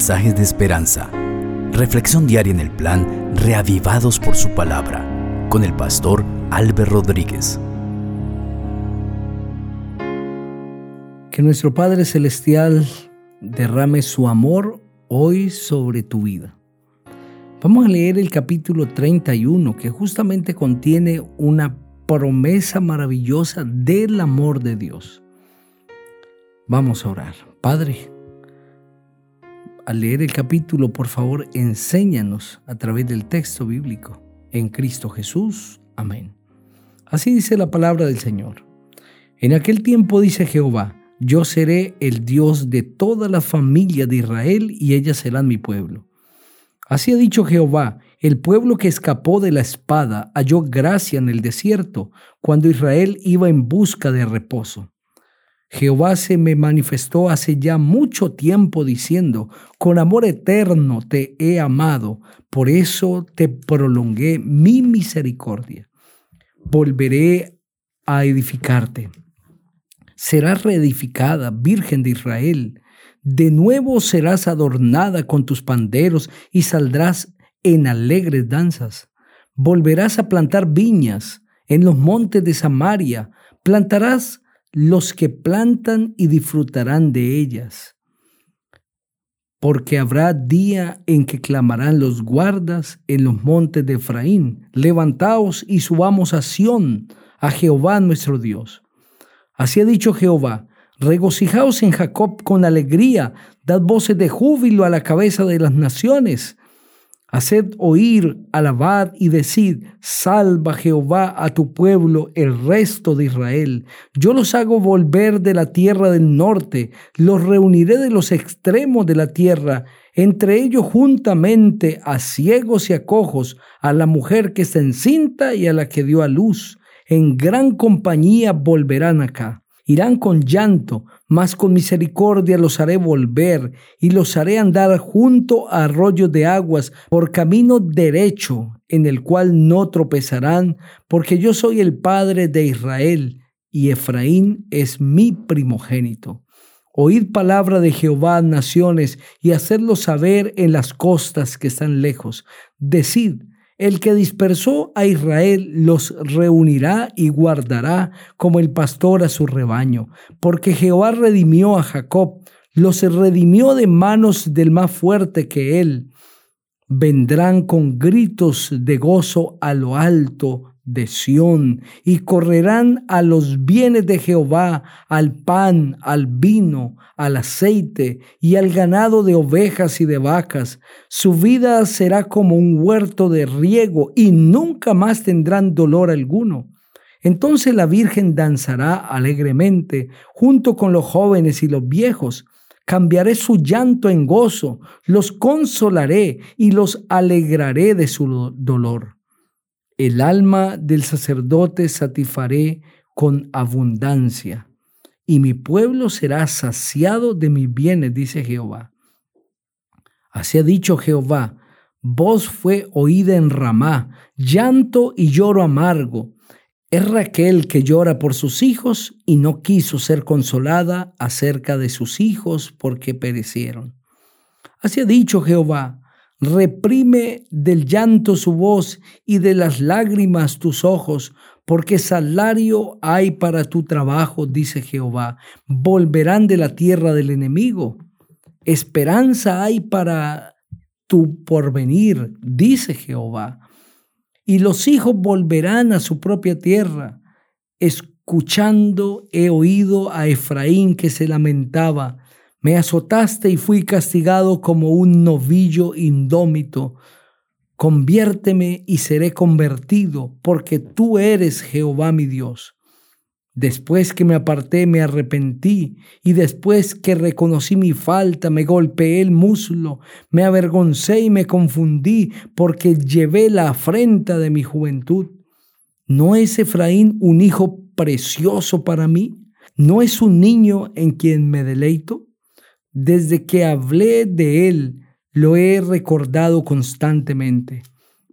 mensajes de esperanza. Reflexión diaria en el plan Reavivados por su palabra con el pastor Álvaro Rodríguez. Que nuestro Padre Celestial derrame su amor hoy sobre tu vida. Vamos a leer el capítulo 31 que justamente contiene una promesa maravillosa del amor de Dios. Vamos a orar. Padre, al leer el capítulo, por favor, enséñanos a través del texto bíblico. En Cristo Jesús. Amén. Así dice la palabra del Señor. En aquel tiempo dice Jehová, yo seré el Dios de toda la familia de Israel y ellas serán mi pueblo. Así ha dicho Jehová, el pueblo que escapó de la espada halló gracia en el desierto, cuando Israel iba en busca de reposo. Jehová se me manifestó hace ya mucho tiempo diciendo, con amor eterno te he amado, por eso te prolongué mi misericordia. Volveré a edificarte. Serás reedificada, Virgen de Israel. De nuevo serás adornada con tus panderos y saldrás en alegres danzas. Volverás a plantar viñas en los montes de Samaria. Plantarás los que plantan y disfrutarán de ellas. Porque habrá día en que clamarán los guardas en los montes de Efraín, levantaos y subamos a Sión, a Jehová nuestro Dios. Así ha dicho Jehová, regocijaos en Jacob con alegría, dad voces de júbilo a la cabeza de las naciones, Haced oír, alabad y decid, salva Jehová a tu pueblo, el resto de Israel. Yo los hago volver de la tierra del norte, los reuniré de los extremos de la tierra, entre ellos juntamente a ciegos y a cojos, a la mujer que se encinta y a la que dio a luz. En gran compañía volverán acá. Irán con llanto, mas con misericordia los haré volver y los haré andar junto a arroyos de aguas por camino derecho en el cual no tropezarán, porque yo soy el Padre de Israel y Efraín es mi primogénito. Oíd palabra de Jehová, naciones, y hacedlo saber en las costas que están lejos. Decid, el que dispersó a Israel los reunirá y guardará como el pastor a su rebaño, porque Jehová redimió a Jacob, los redimió de manos del más fuerte que él. Vendrán con gritos de gozo a lo alto de Sión y correrán a los bienes de Jehová, al pan, al vino, al aceite y al ganado de ovejas y de vacas. Su vida será como un huerto de riego y nunca más tendrán dolor alguno. Entonces la Virgen danzará alegremente junto con los jóvenes y los viejos. Cambiaré su llanto en gozo, los consolaré y los alegraré de su dolor el alma del sacerdote satisfaré con abundancia, y mi pueblo será saciado de mis bienes, dice Jehová. Así ha dicho Jehová, voz fue oída en Ramá, llanto y lloro amargo. Es Raquel que llora por sus hijos y no quiso ser consolada acerca de sus hijos porque perecieron. Así ha dicho Jehová, Reprime del llanto su voz y de las lágrimas tus ojos, porque salario hay para tu trabajo, dice Jehová. Volverán de la tierra del enemigo. Esperanza hay para tu porvenir, dice Jehová. Y los hijos volverán a su propia tierra. Escuchando he oído a Efraín que se lamentaba me azotaste y fui castigado como un novillo indómito. Conviérteme y seré convertido, porque tú eres Jehová mi Dios. Después que me aparté me arrepentí, y después que reconocí mi falta me golpeé el muslo, me avergoncé y me confundí, porque llevé la afrenta de mi juventud. ¿No es Efraín un hijo precioso para mí? ¿No es un niño en quien me deleito? Desde que hablé de Él, lo he recordado constantemente.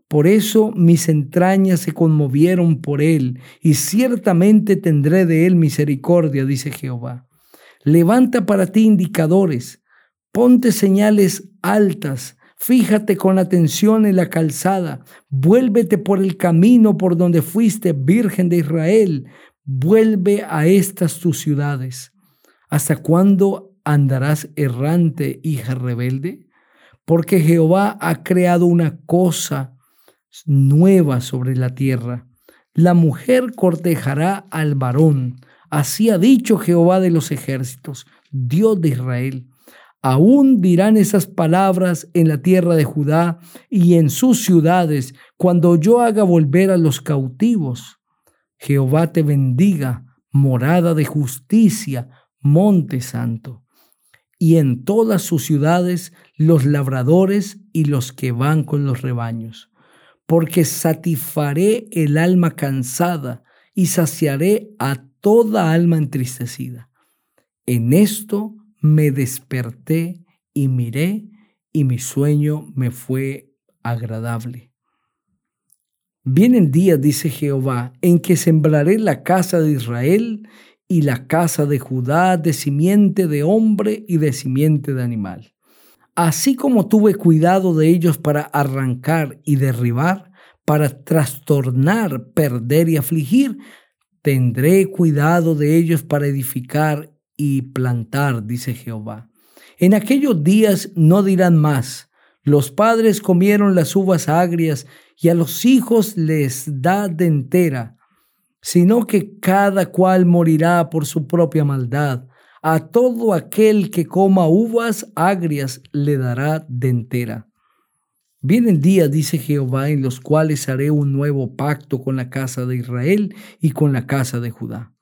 Por eso mis entrañas se conmovieron por Él, y ciertamente tendré de Él misericordia, dice Jehová. Levanta para ti indicadores, Ponte señales altas, fíjate con atención en la calzada, vuélvete por el camino por donde fuiste virgen de Israel, vuelve a estas tus ciudades. ¿Hasta cuándo andarás errante, hija rebelde? Porque Jehová ha creado una cosa nueva sobre la tierra. La mujer cortejará al varón. Así ha dicho Jehová de los ejércitos, Dios de Israel. Aún dirán esas palabras en la tierra de Judá y en sus ciudades cuando yo haga volver a los cautivos. Jehová te bendiga, morada de justicia, monte santo. Y en todas sus ciudades los labradores y los que van con los rebaños. Porque satisfaré el alma cansada y saciaré a toda alma entristecida. En esto me desperté y miré y mi sueño me fue agradable. Vienen días, dice Jehová, en que sembraré la casa de Israel y la casa de Judá de simiente de hombre y de simiente de animal. Así como tuve cuidado de ellos para arrancar y derribar, para trastornar, perder y afligir, tendré cuidado de ellos para edificar y plantar, dice Jehová. En aquellos días no dirán más, los padres comieron las uvas agrias y a los hijos les da de sino que cada cual morirá por su propia maldad. A todo aquel que coma uvas agrias le dará de entera. Vienen días, dice Jehová, en los cuales haré un nuevo pacto con la casa de Israel y con la casa de Judá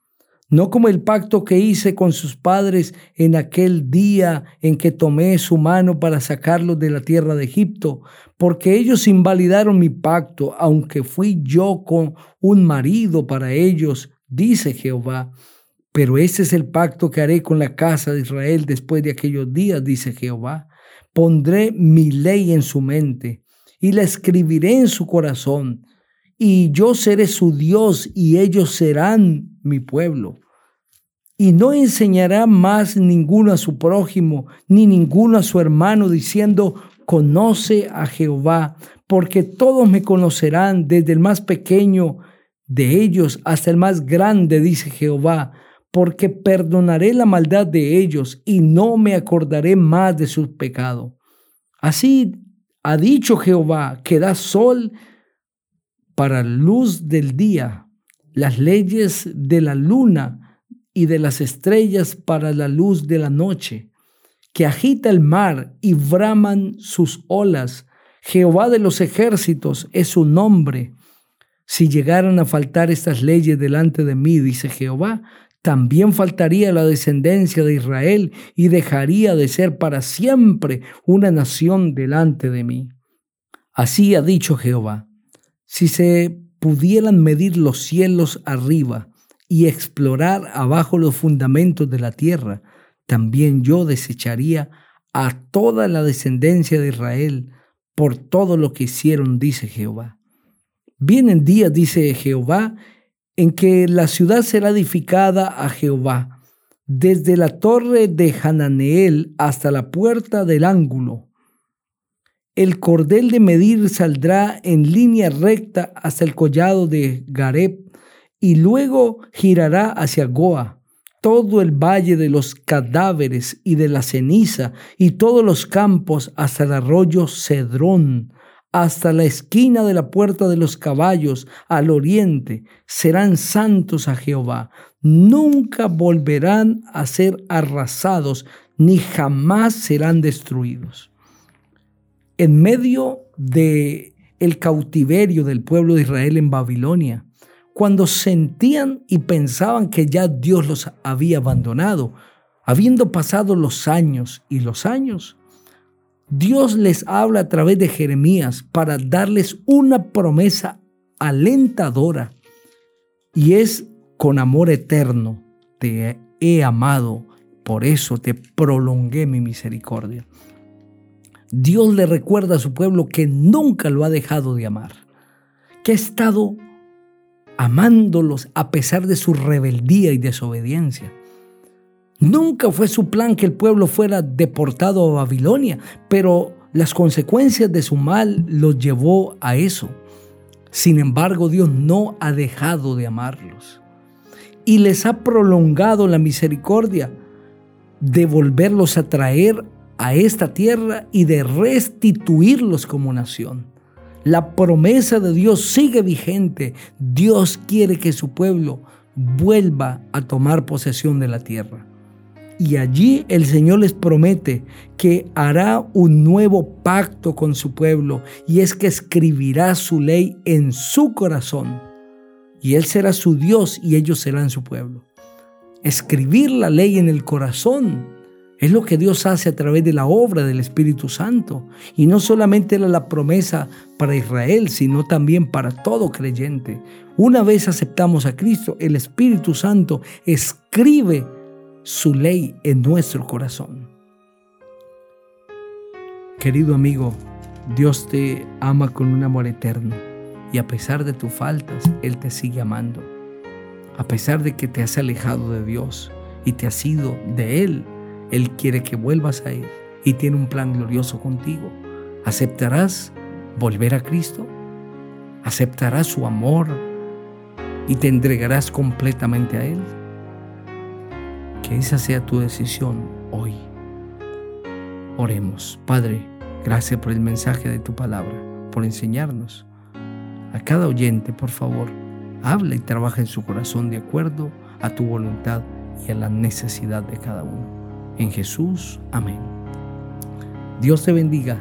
no como el pacto que hice con sus padres en aquel día en que tomé su mano para sacarlos de la tierra de Egipto, porque ellos invalidaron mi pacto, aunque fui yo con un marido para ellos, dice Jehová. Pero ese es el pacto que haré con la casa de Israel después de aquellos días, dice Jehová. Pondré mi ley en su mente y la escribiré en su corazón y yo seré su Dios y ellos serán mi pueblo. Y no enseñará más ninguno a su prójimo, ni ninguno a su hermano, diciendo, conoce a Jehová, porque todos me conocerán, desde el más pequeño de ellos hasta el más grande, dice Jehová, porque perdonaré la maldad de ellos y no me acordaré más de su pecado. Así ha dicho Jehová, que da sol para luz del día, las leyes de la luna y de las estrellas para la luz de la noche, que agita el mar y braman sus olas. Jehová de los ejércitos es su nombre. Si llegaran a faltar estas leyes delante de mí, dice Jehová, también faltaría la descendencia de Israel y dejaría de ser para siempre una nación delante de mí. Así ha dicho Jehová. Si se pudieran medir los cielos arriba y explorar abajo los fundamentos de la tierra, también yo desecharía a toda la descendencia de Israel por todo lo que hicieron, dice Jehová. Vienen días, dice Jehová, en que la ciudad será edificada a Jehová, desde la torre de Hananeel hasta la puerta del ángulo, el cordel de medir saldrá en línea recta hasta el collado de Gareb y luego girará hacia Goa, todo el valle de los cadáveres y de la ceniza y todos los campos hasta el arroyo Cedrón, hasta la esquina de la puerta de los caballos al oriente, serán santos a Jehová. Nunca volverán a ser arrasados, ni jamás serán destruidos en medio de el cautiverio del pueblo de Israel en Babilonia, cuando sentían y pensaban que ya Dios los había abandonado, habiendo pasado los años y los años, Dios les habla a través de Jeremías para darles una promesa alentadora y es con amor eterno te he amado, por eso te prolongué mi misericordia. Dios le recuerda a su pueblo que nunca lo ha dejado de amar, que ha estado amándolos a pesar de su rebeldía y desobediencia. Nunca fue su plan que el pueblo fuera deportado a Babilonia, pero las consecuencias de su mal los llevó a eso. Sin embargo, Dios no ha dejado de amarlos y les ha prolongado la misericordia de volverlos a traer a esta tierra y de restituirlos como nación. La promesa de Dios sigue vigente. Dios quiere que su pueblo vuelva a tomar posesión de la tierra. Y allí el Señor les promete que hará un nuevo pacto con su pueblo y es que escribirá su ley en su corazón. Y Él será su Dios y ellos serán su pueblo. Escribir la ley en el corazón es lo que Dios hace a través de la obra del Espíritu Santo. Y no solamente era la promesa para Israel, sino también para todo creyente. Una vez aceptamos a Cristo, el Espíritu Santo escribe su ley en nuestro corazón. Querido amigo, Dios te ama con un amor eterno y a pesar de tus faltas, Él te sigue amando. A pesar de que te has alejado de Dios y te has ido de Él, Él quiere que vuelvas a Él y tiene un plan glorioso contigo. ¿Aceptarás volver a Cristo? ¿Aceptarás su amor y te entregarás completamente a Él? Que esa sea tu decisión hoy. Oremos. Padre, gracias por el mensaje de tu palabra, por enseñarnos. A cada oyente, por favor, habla y trabaja en su corazón de acuerdo a tu voluntad y a la necesidad de cada uno. En Jesús, amén. Dios te bendiga